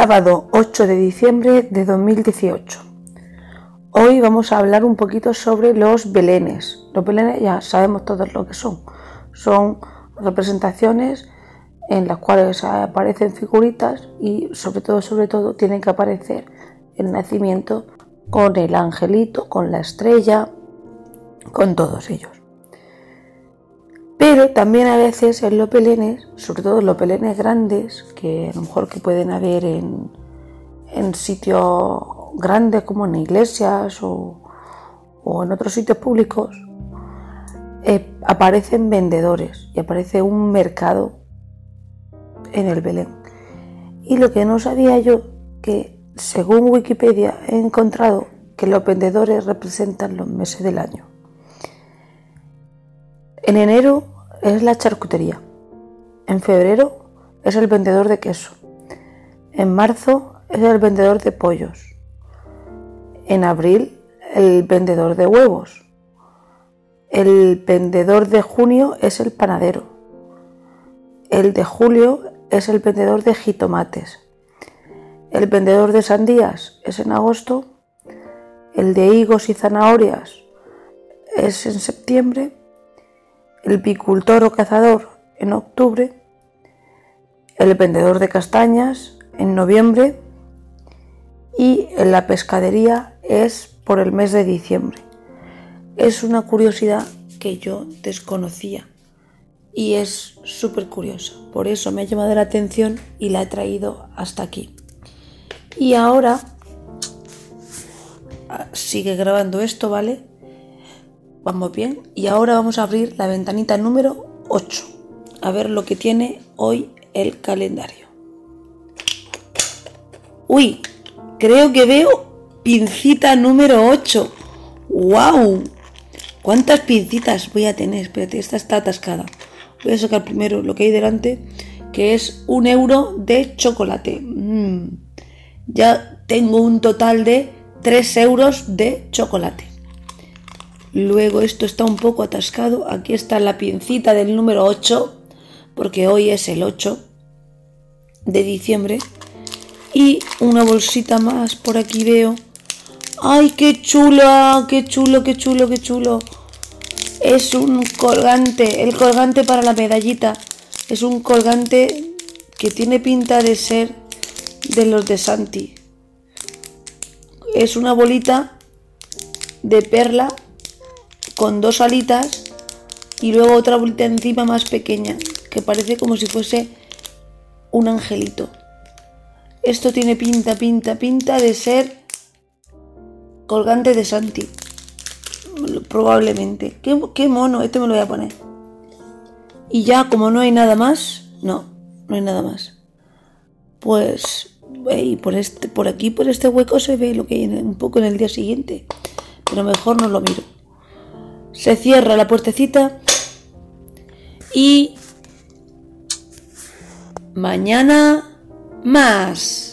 Sábado 8 de diciembre de 2018. Hoy vamos a hablar un poquito sobre los belenes. Los belenes ya sabemos todos lo que son. Son representaciones en las cuales aparecen figuritas y sobre todo, sobre todo, tienen que aparecer el nacimiento con el angelito, con la estrella, con todos ellos. Pero también a veces en los pelenes, sobre todo en los pelenes grandes, que a lo mejor que pueden haber en, sitios grandes como en iglesias o, en otros sitios públicos, eh, aparecen vendedores y aparece un mercado en el Belén. Y lo que no sabía yo, que según Wikipedia he encontrado que los vendedores representan los meses del año. En enero es la charcutería. En febrero es el vendedor de queso. En marzo es el vendedor de pollos. En abril el vendedor de huevos. El vendedor de junio es el panadero. El de julio es el vendedor de jitomates. El vendedor de sandías es en agosto. El de higos y zanahorias es en septiembre el picultor o cazador en octubre, el vendedor de castañas en noviembre y en la pescadería es por el mes de diciembre. Es una curiosidad que yo desconocía y es súper curiosa. Por eso me ha llamado la atención y la he traído hasta aquí. Y ahora ah, sigue grabando esto, ¿vale? Vamos bien. Y ahora vamos a abrir la ventanita número 8. A ver lo que tiene hoy el calendario. Uy, creo que veo pincita número 8. ¡Wow! ¿Cuántas pincitas voy a tener? Espérate, esta está atascada. Voy a sacar primero lo que hay delante, que es un euro de chocolate. Mm. Ya tengo un total de 3 euros de chocolate. Luego esto está un poco atascado. Aquí está la pincita del número 8, porque hoy es el 8 de diciembre. Y una bolsita más por aquí veo. ¡Ay, qué chula! ¡Qué chulo, qué chulo, qué chulo! Es un colgante, el colgante para la medallita. Es un colgante que tiene pinta de ser de los de Santi. Es una bolita de perla con dos alitas y luego otra bolita encima más pequeña, que parece como si fuese un angelito. Esto tiene pinta, pinta, pinta de ser colgante de Santi. Probablemente. ¿Qué, mono, este me lo voy a poner. Y ya, como no hay nada más, no, no hay nada más. Pues, por, este, por aquí, por este hueco se ve lo que hay un poco en el día siguiente. Pero mejor no lo miro se cierra la puertecita y mañana más.